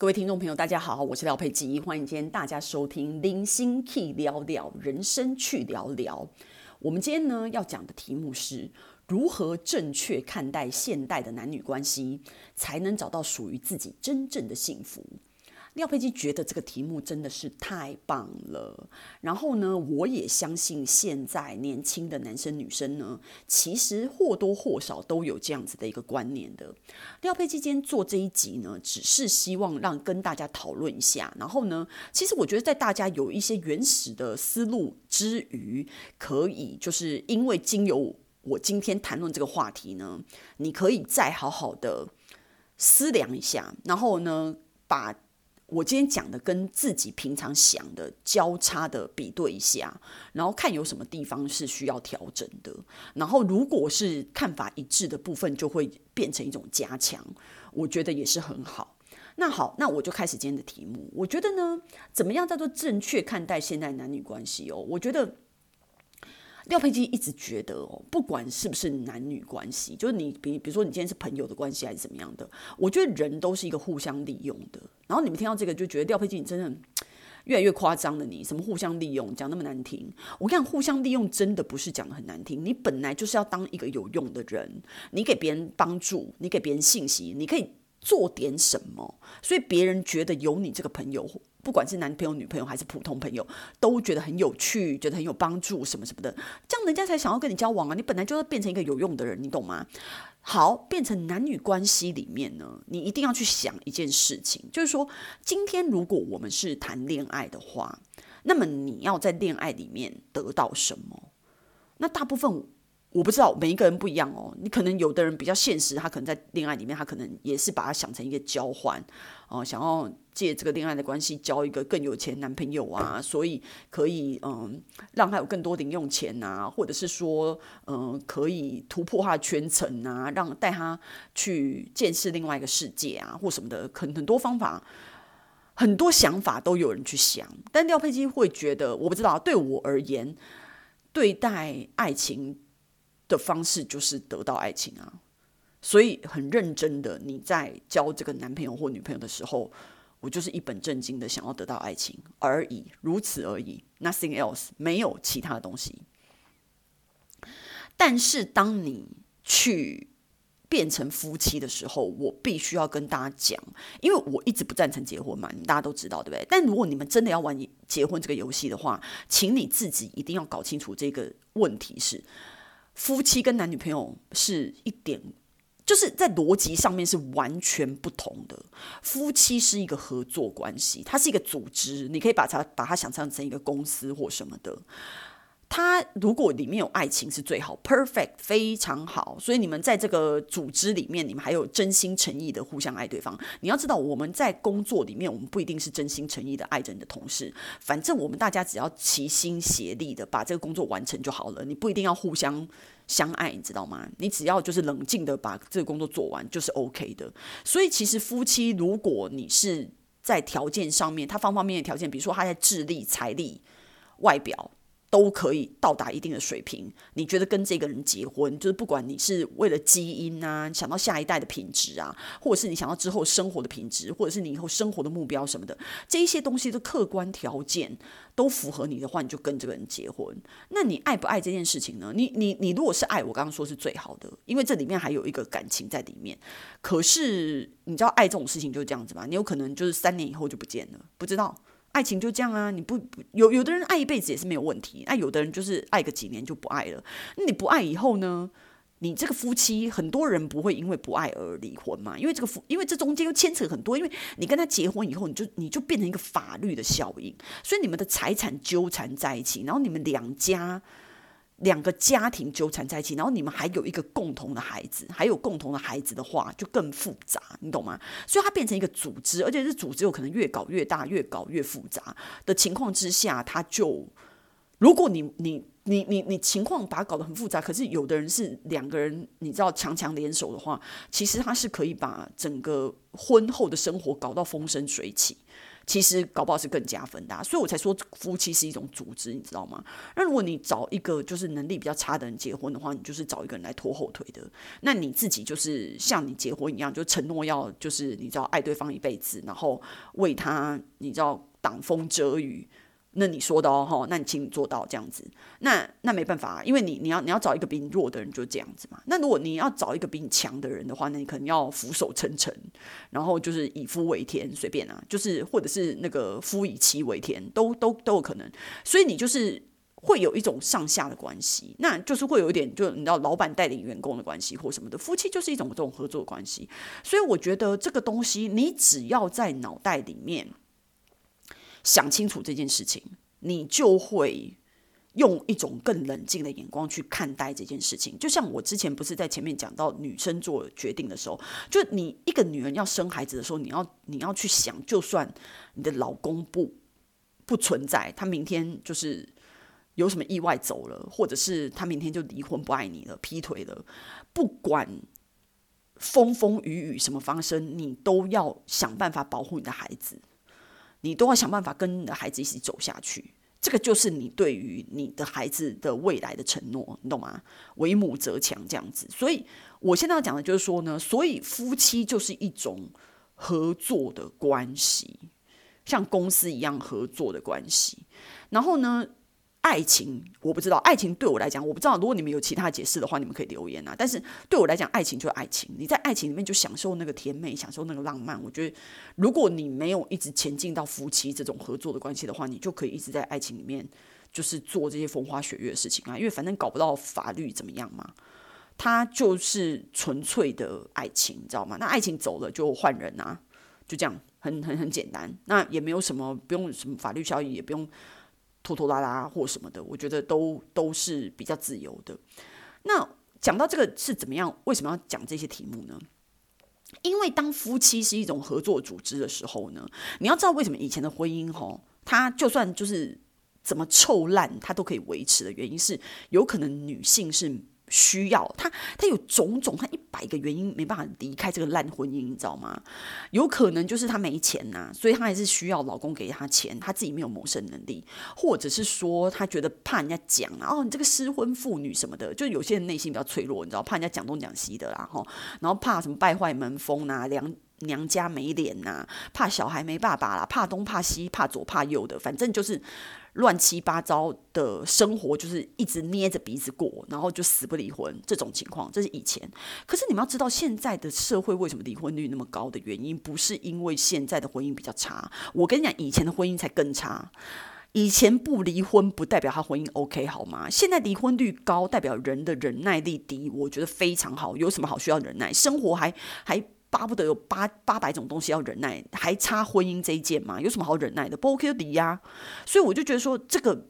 各位听众朋友，大家好，我是廖佩吉，欢迎今天大家收听《零星 Key 聊聊人生去聊聊》。我们今天呢要讲的题目是如何正确看待现代的男女关系，才能找到属于自己真正的幸福。廖佩基觉得这个题目真的是太棒了，然后呢，我也相信现在年轻的男生女生呢，其实或多或少都有这样子的一个观念的。廖佩基今天做这一集呢，只是希望让跟大家讨论一下，然后呢，其实我觉得在大家有一些原始的思路之余，可以就是因为经由我今天谈论这个话题呢，你可以再好好的思量一下，然后呢，把。我今天讲的跟自己平常想的交叉的比对一下，然后看有什么地方是需要调整的。然后如果是看法一致的部分，就会变成一种加强，我觉得也是很好。那好，那我就开始今天的题目。我觉得呢，怎么样叫做正确看待现代男女关系哦？我觉得。廖佩基一直觉得哦，不管是不是男女关系，就是你比比如说你今天是朋友的关系还是怎么样的，我觉得人都是一个互相利用的。然后你们听到这个就觉得廖佩基你真的越来越夸张了，你什么互相利用讲那么难听？我跟你讲，互相利用真的不是讲的很难听，你本来就是要当一个有用的人，你给别人帮助，你给别人信息，你可以做点什么，所以别人觉得有你这个朋友。不管是男朋友、女朋友还是普通朋友，都觉得很有趣，觉得很有帮助，什么什么的，这样人家才想要跟你交往啊！你本来就要变成一个有用的人，你懂吗？好，变成男女关系里面呢，你一定要去想一件事情，就是说，今天如果我们是谈恋爱的话，那么你要在恋爱里面得到什么？那大部分。我不知道每一个人不一样哦，你可能有的人比较现实，他可能在恋爱里面，他可能也是把它想成一个交换哦，想要借这个恋爱的关系交一个更有钱男朋友啊，所以可以嗯让他有更多零用钱啊，或者是说嗯可以突破他的圈层啊，让带他去见识另外一个世界啊，或什么的，可能很多方法、很多想法都有人去想，但廖佩基会觉得，我不知道，对我而言，对待爱情。的方式就是得到爱情啊，所以很认真的你在交这个男朋友或女朋友的时候，我就是一本正经的想要得到爱情而已，如此而已，nothing else，没有其他的东西。但是当你去变成夫妻的时候，我必须要跟大家讲，因为我一直不赞成结婚嘛，大家都知道对不对？但如果你们真的要玩结婚这个游戏的话，请你自己一定要搞清楚这个问题是。夫妻跟男女朋友是一点，就是在逻辑上面是完全不同的。夫妻是一个合作关系，它是一个组织，你可以把它把它想象成一个公司或什么的。他如果里面有爱情是最好，perfect 非常好。所以你们在这个组织里面，你们还有真心诚意的互相爱对方。你要知道，我们在工作里面，我们不一定是真心诚意的爱着你的同事。反正我们大家只要齐心协力的把这个工作完成就好了。你不一定要互相相爱，你知道吗？你只要就是冷静的把这个工作做完，就是 OK 的。所以其实夫妻，如果你是在条件上面，他方方面面的条件，比如说他在智力、财力、外表。都可以到达一定的水平。你觉得跟这个人结婚，就是不管你是为了基因啊，想到下一代的品质啊，或者是你想要之后生活的品质，或者是你以后生活的目标什么的，这一些东西的客观条件都符合你的话，你就跟这个人结婚。那你爱不爱这件事情呢？你你你如果是爱，我刚刚说是最好的，因为这里面还有一个感情在里面。可是你知道爱这种事情就是这样子吧？你有可能就是三年以后就不见了，不知道。爱情就这样啊，你不有有的人爱一辈子也是没有问题，那有的人就是爱个几年就不爱了。那你不爱以后呢？你这个夫妻很多人不会因为不爱而离婚嘛？因为这个夫，因为这中间又牵扯很多，因为你跟他结婚以后，你就你就变成一个法律的效应，所以你们的财产纠缠在一起，然后你们两家。两个家庭纠缠在一起，然后你们还有一个共同的孩子，还有共同的孩子的话，就更复杂，你懂吗？所以它变成一个组织，而且这组织有可能越搞越大，越搞越复杂的情况之下，它就如果你你你你你情况把它搞得很复杂，可是有的人是两个人，你知道强强联手的话，其实他是可以把整个婚后的生活搞到风生水起。其实搞不好是更加分的。所以我才说夫妻是一种组织，你知道吗？那如果你找一个就是能力比较差的人结婚的话，你就是找一个人来拖后腿的。那你自己就是像你结婚一样，就承诺要就是你知道爱对方一辈子，然后为他你知道挡风遮雨。那你说的哦，那你请你做到这样子，那那没办法，因为你你要你要找一个比你弱的人就这样子嘛。那如果你要找一个比你强的人的话，那你可能要俯首称臣，然后就是以夫为天，随便啊，就是或者是那个夫以妻为天，都都都有可能。所以你就是会有一种上下的关系，那就是会有一点，就你知道老板带领员工的关系或什么的，夫妻就是一种这种合作关系。所以我觉得这个东西，你只要在脑袋里面。想清楚这件事情，你就会用一种更冷静的眼光去看待这件事情。就像我之前不是在前面讲到女生做决定的时候，就你一个女人要生孩子的时候，你要你要去想，就算你的老公不不存在，他明天就是有什么意外走了，或者是他明天就离婚不爱你了，劈腿了，不管风风雨雨什么发生，你都要想办法保护你的孩子。你都要想办法跟你的孩子一起走下去，这个就是你对于你的孩子的未来的承诺，你懂吗？为母则强这样子。所以我现在要讲的就是说呢，所以夫妻就是一种合作的关系，像公司一样合作的关系。然后呢，爱情我不知道，爱情对我来讲我不知道。如果你们有其他解释的话，你们可以留言啊。但是对我来讲，爱情就是爱情。你在爱情里面就享受那个甜美，享受那个浪漫。我觉得，如果你没有一直前进到夫妻这种合作的关系的话，你就可以一直在爱情里面就是做这些风花雪月的事情啊。因为反正搞不到法律怎么样嘛，它就是纯粹的爱情，你知道吗？那爱情走了就换人啊，就这样，很很很简单。那也没有什么不用什么法律效益，也不用。拖拖拉拉或什么的，我觉得都都是比较自由的。那讲到这个是怎么样？为什么要讲这些题目呢？因为当夫妻是一种合作组织的时候呢，你要知道为什么以前的婚姻吼，它就算就是怎么臭烂，它都可以维持的原因是，有可能女性是。需要他，他有种种，他一百个原因没办法离开这个烂婚姻，你知道吗？有可能就是他没钱呐、所以他还是需要老公给他钱，他自己没有谋生能力，或者是说他觉得怕人家讲啊，哦，你这个失婚妇女什么的，就有些人内心比较脆弱，你知道，怕人家讲东讲西的啦，哈，然后怕什么败坏门风呐、啊，娘娘家没脸呐、啊，怕小孩没爸爸啦，怕东怕西，怕左怕右的，反正就是。乱七八糟的生活，就是一直捏着鼻子过，然后就死不离婚这种情况，这是以前。可是你们要知道，现在的社会为什么离婚率那么高的原因，不是因为现在的婚姻比较差。我跟你讲，以前的婚姻才更差。以前不离婚不代表他婚姻 OK 好吗？现在离婚率高，代表人的忍耐力低。我觉得非常好，有什么好需要忍耐？生活还还。巴不得有八八百种东西要忍耐，还差婚姻这一件吗？有什么好忍耐的？不 OK 就离呀。所以我就觉得说，这个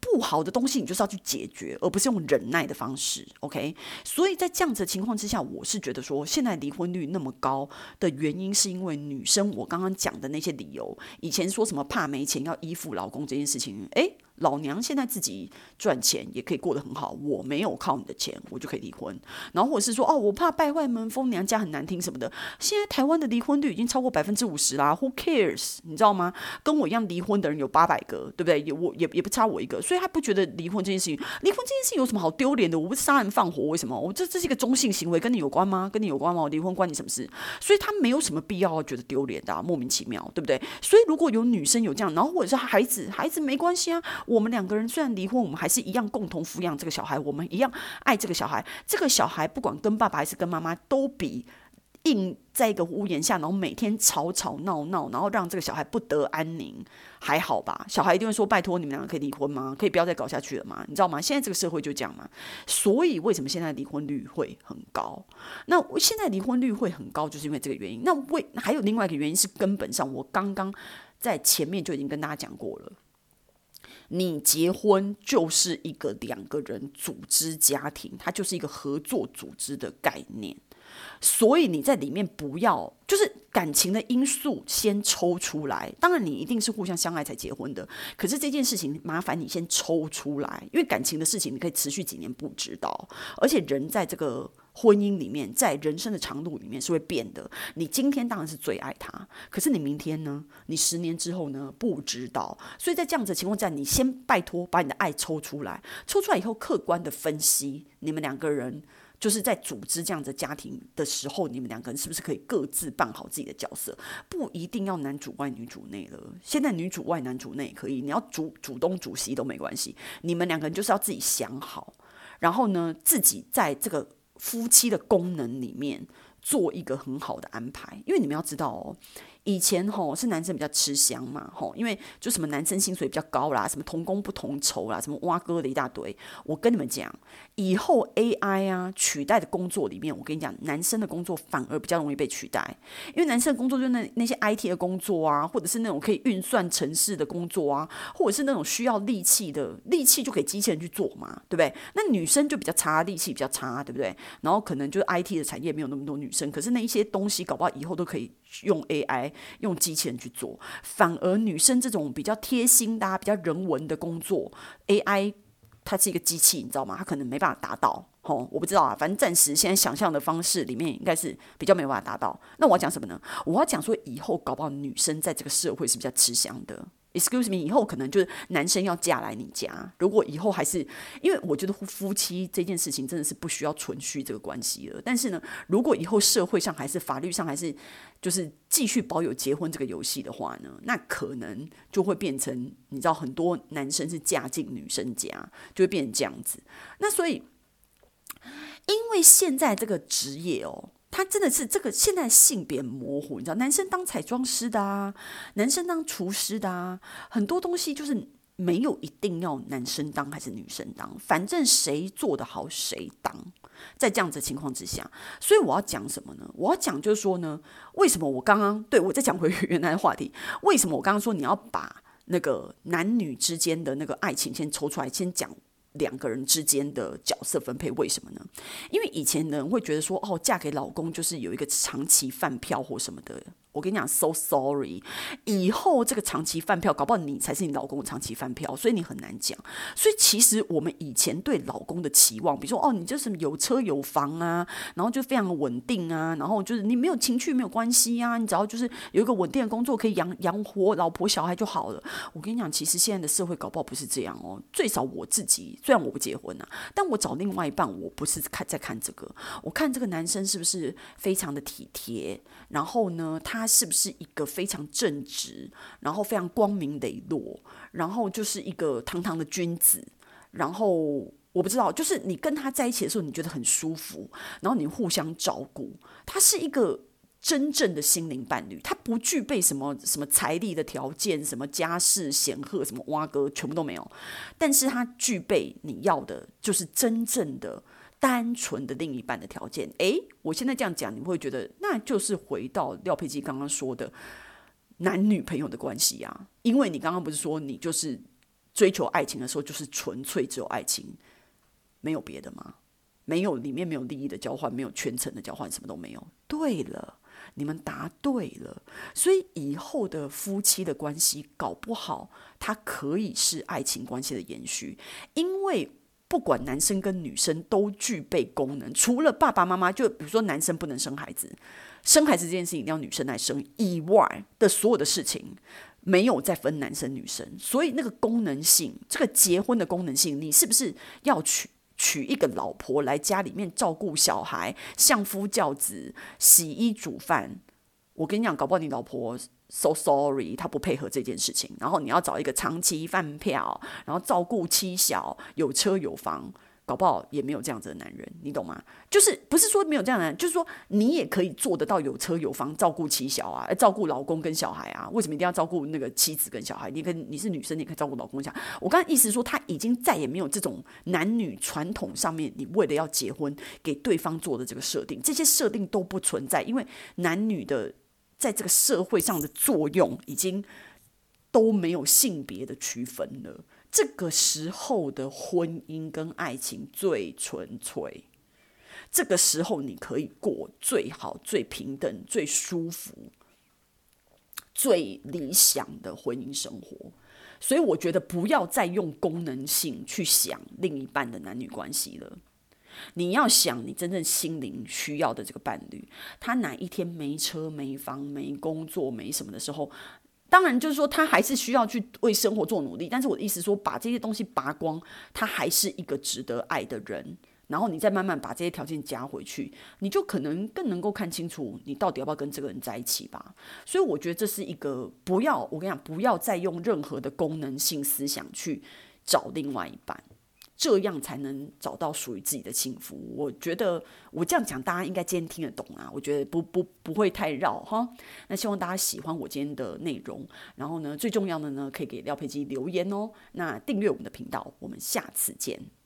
不好的东西，你就是要去解决，而不是用忍耐的方式。OK，所以在这样子的情况之下，我是觉得说，现在离婚率那么高的原因，是因为女生我刚刚讲的那些理由，以前说什么怕没钱要依附老公这件事情，诶。老娘现在自己赚钱也可以过得很好，我没有靠你的钱，我就可以离婚。然后或者是说，哦，我怕败坏门风，娘家很难听什么的。现在台湾的离婚率已经超过百分之五十啦，Who cares？你知道吗？跟我一样离婚的人有八百个，对不对？也我也也不差我一个，所以他不觉得离婚这件事情，离婚这件事情有什么好丢脸的？我不是杀人放火，为什么？我这这是一个中性行为，跟你有关吗？跟你有关吗？我离婚关你什么事？所以他没有什么必要觉得丢脸的啊，莫名其妙，对不对？所以如果有女生有这样，然后或者是孩子，孩子没关系啊。我们两个人虽然离婚，我们还是一样共同抚养这个小孩，我们一样爱这个小孩。这个小孩不管跟爸爸还是跟妈妈，都比硬在一个屋檐下，然后每天吵吵闹闹，然后让这个小孩不得安宁还好吧？小孩一定会说：“拜托，你们两个可以离婚吗？可以不要再搞下去了吗？”你知道吗？现在这个社会就这样嘛。所以为什么现在离婚率会很高？那现在离婚率会很高，就是因为这个原因。那为还有另外一个原因是根本上，我刚刚在前面就已经跟大家讲过了。你结婚就是一个两个人组织家庭，它就是一个合作组织的概念。所以你在里面不要，就是感情的因素先抽出来。当然，你一定是互相相爱才结婚的。可是这件事情麻烦你先抽出来，因为感情的事情你可以持续几年不知道。而且人在这个婚姻里面，在人生的长度里面是会变的。你今天当然是最爱他，可是你明天呢？你十年之后呢？不知道。所以在这样子的情况下，你先拜托把你的爱抽出来，抽出来以后客观的分析你们两个人。就是在组织这样的家庭的时候，你们两个人是不是可以各自扮好自己的角色？不一定要男主外女主内了。现在女主外男主内也可以，你要主主东主西都没关系。你们两个人就是要自己想好，然后呢，自己在这个夫妻的功能里面做一个很好的安排。因为你们要知道哦。以前吼是男生比较吃香嘛吼，因为就什么男生薪水比较高啦，什么同工不同酬啦，什么挖哥的一大堆。我跟你们讲，以后 AI 啊取代的工作里面，我跟你讲，男生的工作反而比较容易被取代，因为男生的工作就那那些 IT 的工作啊，或者是那种可以运算程式的工作啊，或者是那种需要力气的，力气就给机器人去做嘛，对不对？那女生就比较差，力气比较差，对不对？然后可能就是 IT 的产业没有那么多女生，可是那一些东西搞不好以后都可以用 AI。用机器人去做，反而女生这种比较贴心的、啊、比较人文的工作，AI 它是一个机器，你知道吗？它可能没办法达到。吼，我不知道啊，反正暂时现在想象的方式里面，应该是比较没有办法达到。那我要讲什么呢？我要讲说，以后搞不好女生在这个社会是比较吃香的。Excuse me，以后可能就是男生要嫁来你家。如果以后还是，因为我觉得夫妻这件事情真的是不需要存续这个关系了。但是呢，如果以后社会上还是法律上还是就是继续保有结婚这个游戏的话呢，那可能就会变成你知道，很多男生是嫁进女生家，就会变成这样子。那所以，因为现在这个职业哦。他真的是这个现在性别模糊，你知道，男生当彩妆师的啊，男生当厨师的啊，很多东西就是没有一定要男生当还是女生当，反正谁做得好谁当。在这样子的情况之下，所以我要讲什么呢？我要讲就是说呢，为什么我刚刚对我再讲回原来的话题，为什么我刚刚说你要把那个男女之间的那个爱情先抽出来，先讲。两个人之间的角色分配，为什么呢？因为以前人会觉得说，哦，嫁给老公就是有一个长期饭票或什么的。我跟你讲，so sorry，以后这个长期饭票，搞不好你才是你老公的长期饭票，所以你很难讲。所以其实我们以前对老公的期望，比如说哦，你就是有车有房啊，然后就非常稳定啊，然后就是你没有情趣没有关系啊，你只要就是有一个稳定的工作可以养养活老婆小孩就好了。我跟你讲，其实现在的社会搞不好不是这样哦。最少我自己，虽然我不结婚啊，但我找另外一半，我不是看在看这个，我看这个男生是不是非常的体贴，然后呢，他。是不是一个非常正直，然后非常光明磊落，然后就是一个堂堂的君子，然后我不知道，就是你跟他在一起的时候，你觉得很舒服，然后你互相照顾，他是一个真正的心灵伴侣，他不具备什么什么财力的条件，什么家世显赫，什么挖哥全部都没有，但是他具备你要的，就是真正的。单纯的另一半的条件，诶，我现在这样讲，你会觉得那就是回到廖佩基刚刚说的男女朋友的关系啊？因为你刚刚不是说你就是追求爱情的时候，就是纯粹只有爱情，没有别的吗？没有里面没有利益的交换，没有全程的交换，什么都没有。对了，你们答对了。所以以后的夫妻的关系，搞不好它可以是爱情关系的延续，因为。不管男生跟女生都具备功能，除了爸爸妈妈，就比如说男生不能生孩子，生孩子这件事情一定要女生来生以外的所有的事情，没有再分男生女生。所以那个功能性，这个结婚的功能性，你是不是要娶娶一个老婆来家里面照顾小孩、相夫教子、洗衣煮饭？我跟你讲，搞不好你老婆。So sorry，他不配合这件事情。然后你要找一个长期饭票，然后照顾妻小，有车有房，搞不好也没有这样子的男人，你懂吗？就是不是说没有这样的男人，就是说你也可以做得到有车有房，照顾妻小啊，照顾老公跟小孩啊。为什么一定要照顾那个妻子跟小孩？你跟你是女生，你可以照顾老公小孩。我刚才意思说，他已经再也没有这种男女传统上面，你为了要结婚给对方做的这个设定，这些设定都不存在，因为男女的。在这个社会上的作用已经都没有性别的区分了。这个时候的婚姻跟爱情最纯粹，这个时候你可以过最好、最平等、最舒服、最理想的婚姻生活。所以我觉得不要再用功能性去想另一半的男女关系了。你要想你真正心灵需要的这个伴侣，他哪一天没车没房没工作没什么的时候，当然就是说他还是需要去为生活做努力。但是我的意思说，把这些东西拔光，他还是一个值得爱的人。然后你再慢慢把这些条件加回去，你就可能更能够看清楚你到底要不要跟这个人在一起吧。所以我觉得这是一个不要，我跟你讲，不要再用任何的功能性思想去找另外一半。这样才能找到属于自己的幸福。我觉得我这样讲，大家应该今天听得懂啊。我觉得不不不会太绕哈。那希望大家喜欢我今天的内容。然后呢，最重要的呢，可以给廖佩基留言哦。那订阅我们的频道，我们下次见。